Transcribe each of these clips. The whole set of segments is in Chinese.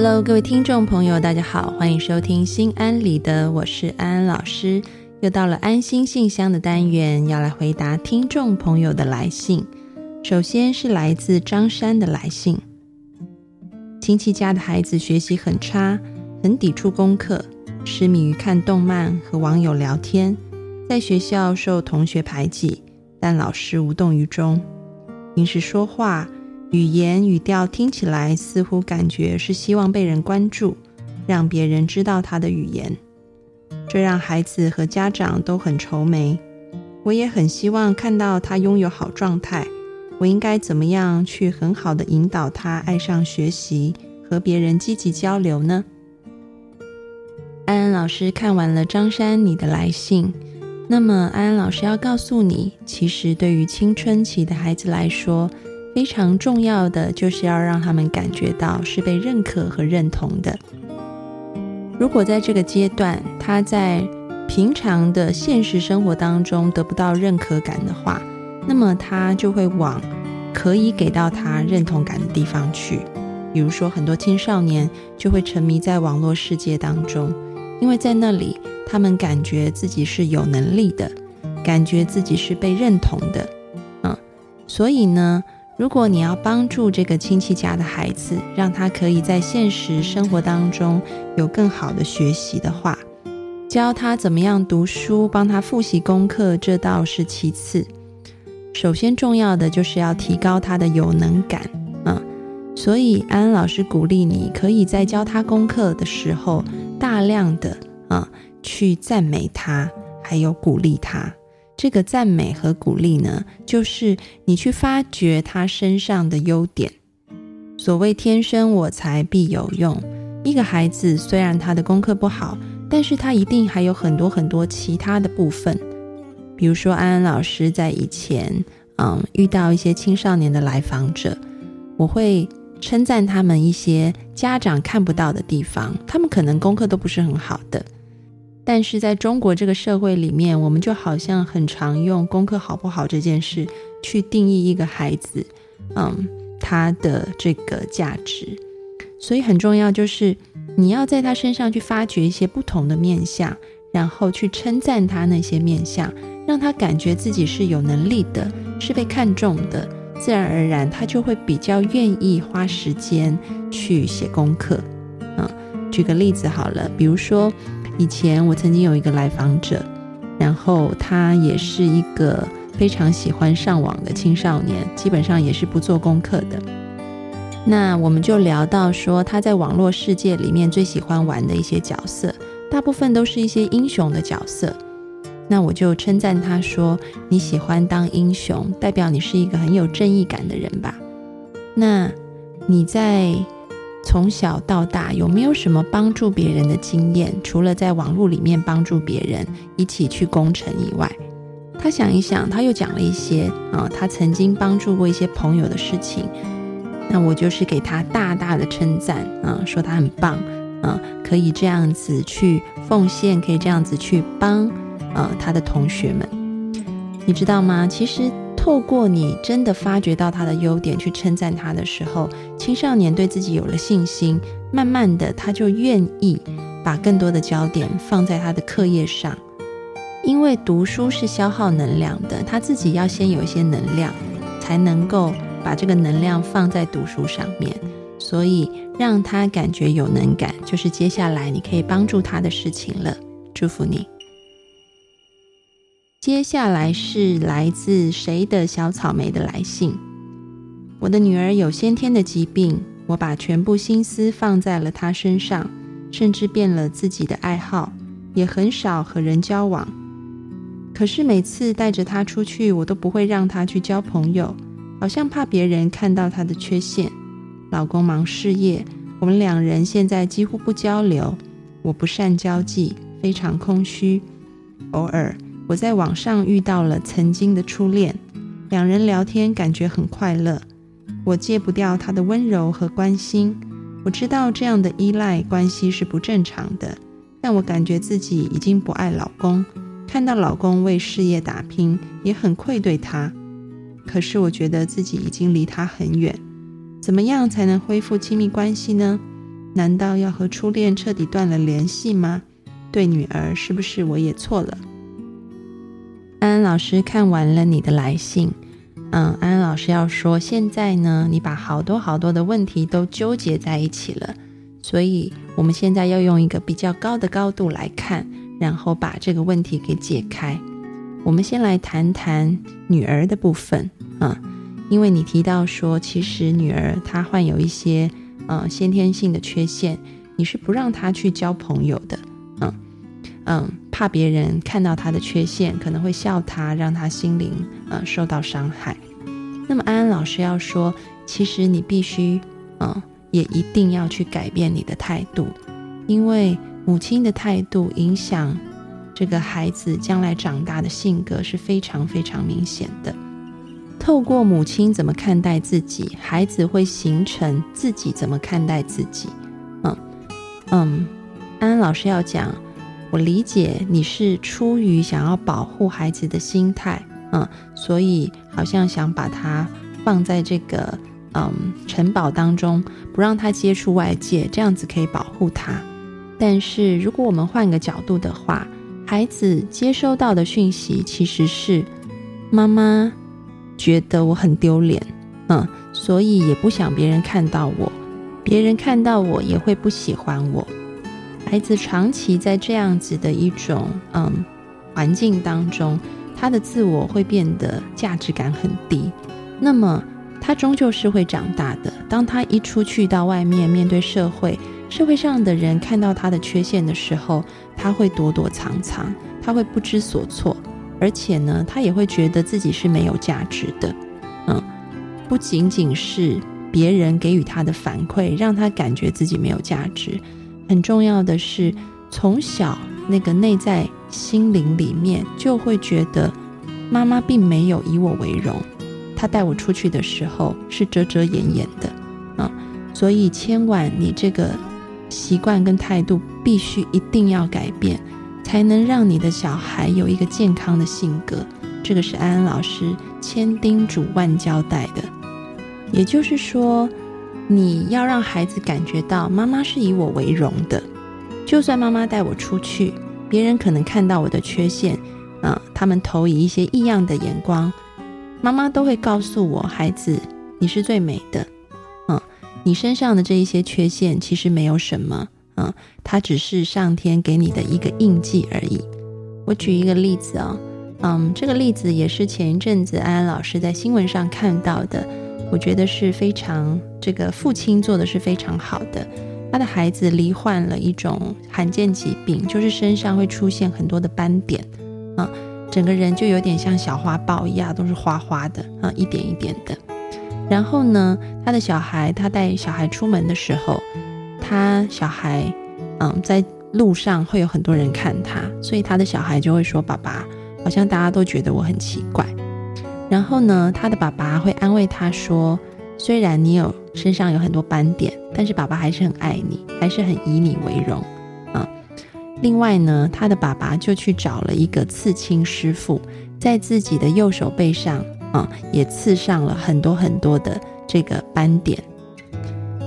Hello，各位听众朋友，大家好，欢迎收听心安理得，我是安安老师。又到了安心信箱的单元，要来回答听众朋友的来信。首先是来自张山的来信：亲戚家的孩子学习很差，很抵触功课，痴迷于看动漫和网友聊天，在学校受同学排挤，但老师无动于衷。平时说话。语言语调听起来似乎感觉是希望被人关注，让别人知道他的语言，这让孩子和家长都很愁眉。我也很希望看到他拥有好状态。我应该怎么样去很好的引导他爱上学习，和别人积极交流呢？安安老师看完了张山你的来信，那么安安老师要告诉你，其实对于青春期的孩子来说。非常重要的就是要让他们感觉到是被认可和认同的。如果在这个阶段，他在平常的现实生活当中得不到认可感的话，那么他就会往可以给到他认同感的地方去。比如说，很多青少年就会沉迷在网络世界当中，因为在那里他们感觉自己是有能力的，感觉自己是被认同的。嗯，所以呢。如果你要帮助这个亲戚家的孩子，让他可以在现实生活当中有更好的学习的话，教他怎么样读书，帮他复习功课，这倒是其次。首先重要的就是要提高他的有能感啊。所以安安老师鼓励你，可以在教他功课的时候，大量的啊去赞美他，还有鼓励他。这个赞美和鼓励呢，就是你去发掘他身上的优点。所谓“天生我材必有用”，一个孩子虽然他的功课不好，但是他一定还有很多很多其他的部分。比如说，安安老师在以前，嗯，遇到一些青少年的来访者，我会称赞他们一些家长看不到的地方，他们可能功课都不是很好的。但是在中国这个社会里面，我们就好像很常用功课好不好这件事去定义一个孩子，嗯，他的这个价值。所以很重要就是你要在他身上去发掘一些不同的面相，然后去称赞他那些面相，让他感觉自己是有能力的，是被看重的，自然而然他就会比较愿意花时间去写功课。嗯，举个例子好了，比如说。以前我曾经有一个来访者，然后他也是一个非常喜欢上网的青少年，基本上也是不做功课的。那我们就聊到说，他在网络世界里面最喜欢玩的一些角色，大部分都是一些英雄的角色。那我就称赞他说：“你喜欢当英雄，代表你是一个很有正义感的人吧？”那你在？从小到大有没有什么帮助别人的经验？除了在网络里面帮助别人一起去攻城以外，他想一想，他又讲了一些啊，他曾经帮助过一些朋友的事情。那我就是给他大大的称赞啊，说他很棒啊，可以这样子去奉献，可以这样子去帮啊他的同学们。你知道吗？其实。透过你真的发掘到他的优点，去称赞他的时候，青少年对自己有了信心，慢慢的他就愿意把更多的焦点放在他的课业上。因为读书是消耗能量的，他自己要先有一些能量，才能够把这个能量放在读书上面。所以让他感觉有能感，就是接下来你可以帮助他的事情了。祝福你。接下来是来自谁的小草莓的来信。我的女儿有先天的疾病，我把全部心思放在了她身上，甚至变了自己的爱好，也很少和人交往。可是每次带着她出去，我都不会让她去交朋友，好像怕别人看到她的缺陷。老公忙事业，我们两人现在几乎不交流。我不善交际，非常空虚，偶尔。我在网上遇到了曾经的初恋，两人聊天感觉很快乐。我戒不掉他的温柔和关心。我知道这样的依赖关系是不正常的，但我感觉自己已经不爱老公。看到老公为事业打拼，也很愧对他。可是我觉得自己已经离他很远。怎么样才能恢复亲密关系呢？难道要和初恋彻底断了联系吗？对女儿是不是我也错了？安安老师看完了你的来信，嗯，安安老师要说，现在呢，你把好多好多的问题都纠结在一起了，所以我们现在要用一个比较高的高度来看，然后把这个问题给解开。我们先来谈谈女儿的部分，嗯，因为你提到说，其实女儿她患有一些。嗯，先天性的缺陷，你是不让她去交朋友的，嗯嗯，怕别人看到他的缺陷，可能会笑他，让他心灵呃受到伤害。那么安安老师要说，其实你必须，嗯，也一定要去改变你的态度，因为母亲的态度影响这个孩子将来长大的性格是非常非常明显的。透过母亲怎么看待自己，孩子会形成自己怎么看待自己。嗯嗯，安安老师要讲，我理解你是出于想要保护孩子的心态，嗯，所以好像想把他放在这个嗯城堡当中，不让他接触外界，这样子可以保护他。但是如果我们换个角度的话，孩子接收到的讯息其实是妈妈。觉得我很丢脸，嗯，所以也不想别人看到我，别人看到我也会不喜欢我。孩子长期在这样子的一种嗯环境当中，他的自我会变得价值感很低。那么他终究是会长大的。当他一出去到外面面对社会，社会上的人看到他的缺陷的时候，他会躲躲藏藏，他会不知所措。而且呢，他也会觉得自己是没有价值的，嗯，不仅仅是别人给予他的反馈让他感觉自己没有价值，很重要的是，从小那个内在心灵里面就会觉得妈妈并没有以我为荣，她带我出去的时候是遮遮掩掩的，啊，所以千万你这个习惯跟态度必须一定要改变。才能让你的小孩有一个健康的性格，这个是安安老师千叮嘱万交代的。也就是说，你要让孩子感觉到妈妈是以我为荣的。就算妈妈带我出去，别人可能看到我的缺陷，啊，他们投以一些异样的眼光，妈妈都会告诉我：孩子，你是最美的。嗯，你身上的这一些缺陷其实没有什么。嗯，它只是上天给你的一个印记而已。我举一个例子啊，嗯，这个例子也是前一阵子安安老师在新闻上看到的，我觉得是非常这个父亲做的是非常好的。他的孩子罹患了一种罕见疾病，就是身上会出现很多的斑点，啊，整个人就有点像小花豹一样，都是花花的啊，一点一点的。然后呢，他的小孩，他带小孩出门的时候。他小孩，嗯，在路上会有很多人看他，所以他的小孩就会说：“爸爸，好像大家都觉得我很奇怪。”然后呢，他的爸爸会安慰他说：“虽然你有身上有很多斑点，但是爸爸还是很爱你，还是很以你为荣。”啊，另外呢，他的爸爸就去找了一个刺青师傅，在自己的右手背上，啊，也刺上了很多很多的这个斑点。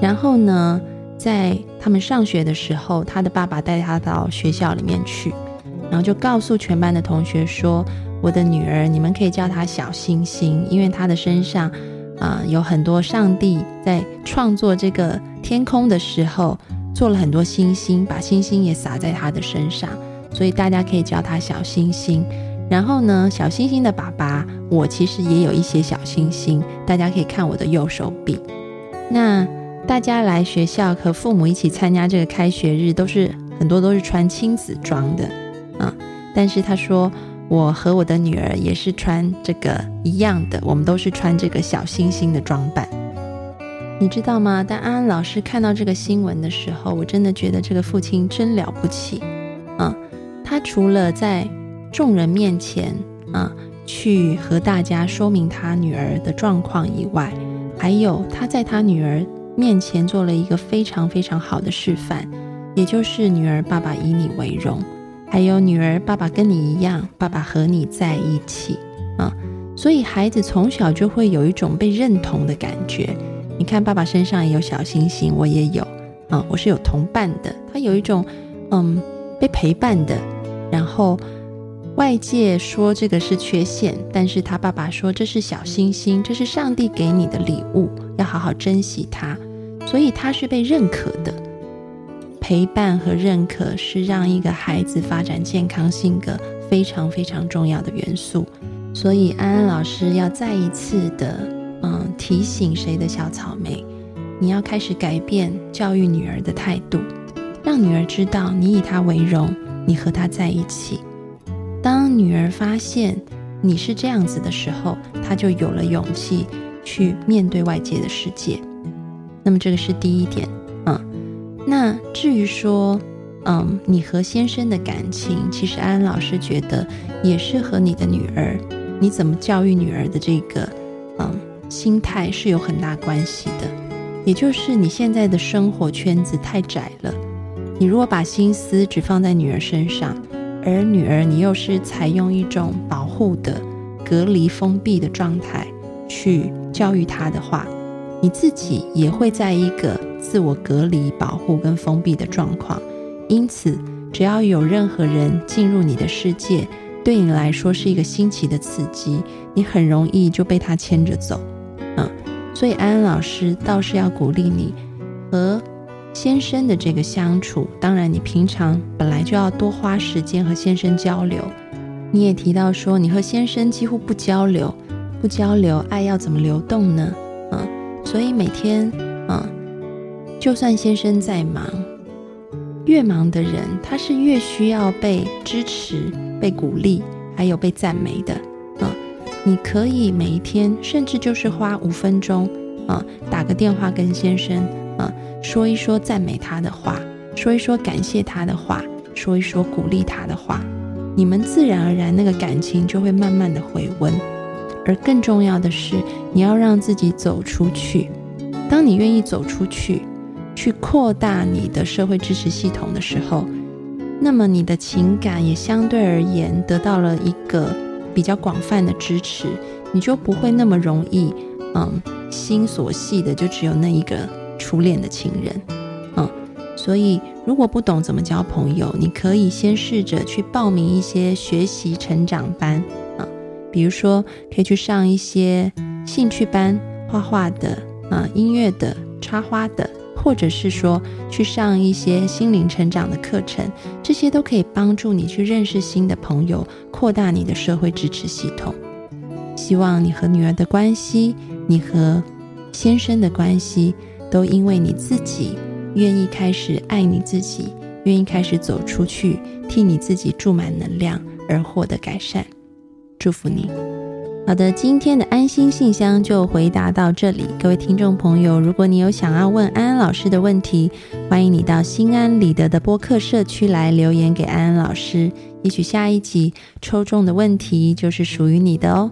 然后呢？在他们上学的时候，他的爸爸带他到学校里面去，然后就告诉全班的同学说：“我的女儿，你们可以叫她小星星，因为她的身上啊有很多上帝在创作这个天空的时候做了很多星星，把星星也洒在她的身上，所以大家可以叫她小星星。然后呢，小星星的爸爸，我其实也有一些小星星，大家可以看我的右手臂。那。”大家来学校和父母一起参加这个开学日，都是很多都是穿亲子装的，嗯，但是他说我和我的女儿也是穿这个一样的，我们都是穿这个小星星的装扮，你知道吗？当安安老师看到这个新闻的时候，我真的觉得这个父亲真了不起，嗯，他除了在众人面前啊去和大家说明他女儿的状况以外，还有他在他女儿。面前做了一个非常非常好的示范，也就是女儿，爸爸以你为荣，还有女儿，爸爸跟你一样，爸爸和你在一起啊，所以孩子从小就会有一种被认同的感觉。你看，爸爸身上也有小星星，我也有啊，我是有同伴的。他有一种嗯被陪伴的，然后外界说这个是缺陷，但是他爸爸说这是小星星，这是上帝给你的礼物，要好好珍惜它。所以他是被认可的。陪伴和认可是让一个孩子发展健康性格非常非常重要的元素。所以安安老师要再一次的嗯提醒谁的小草莓。你要开始改变教育女儿的态度，让女儿知道你以她为荣，你和她在一起。当女儿发现你是这样子的时候，她就有了勇气去面对外界的世界。那么这个是第一点，那至于说，嗯，你和先生的感情，其实安安老师觉得也是和你的女儿，你怎么教育女儿的这个，嗯，心态是有很大关系的。也就是你现在的生活圈子太窄了，你如果把心思只放在女儿身上，而女儿你又是采用一种保护的、隔离、封闭的状态去教育她的话，你自己也会在一个自我隔离、保护跟封闭的状况。因此，只要有任何人进入你的世界，对你来说是一个新奇的刺激，你很容易就被他牵着走。嗯所以安安老师倒是要鼓励你和先生的这个相处。当然，你平常本来就要多花时间和先生交流。你也提到说，你和先生几乎不交流，不交流，爱要怎么流动呢？所以每天，嗯，就算先生再忙，越忙的人，他是越需要被支持、被鼓励，还有被赞美的。嗯你可以每一天，甚至就是花五分钟，啊，打个电话跟先生，啊，说一说赞美他的话，说一说感谢他的话，说一说鼓励他的话，你们自然而然那个感情就会慢慢的回温。而更重要的是，你要让自己走出去。当你愿意走出去，去扩大你的社会支持系统的时候，那么你的情感也相对而言得到了一个。比较广泛的支持，你就不会那么容易，嗯，心所系的就只有那一个初恋的情人，嗯，所以如果不懂怎么交朋友，你可以先试着去报名一些学习成长班，比如说可以去上一些兴趣班，画画的，啊，音乐的，插花的。或者是说去上一些心灵成长的课程，这些都可以帮助你去认识新的朋友，扩大你的社会支持系统。希望你和女儿的关系，你和先生的关系，都因为你自己愿意开始爱你自己，愿意开始走出去，替你自己注满能量而获得改善。祝福你。好的，今天的安心信箱就回答到这里。各位听众朋友，如果你有想要问安安老师的问题，欢迎你到心安理得的播客社区来留言给安安老师，也许下一集抽中的问题就是属于你的哦。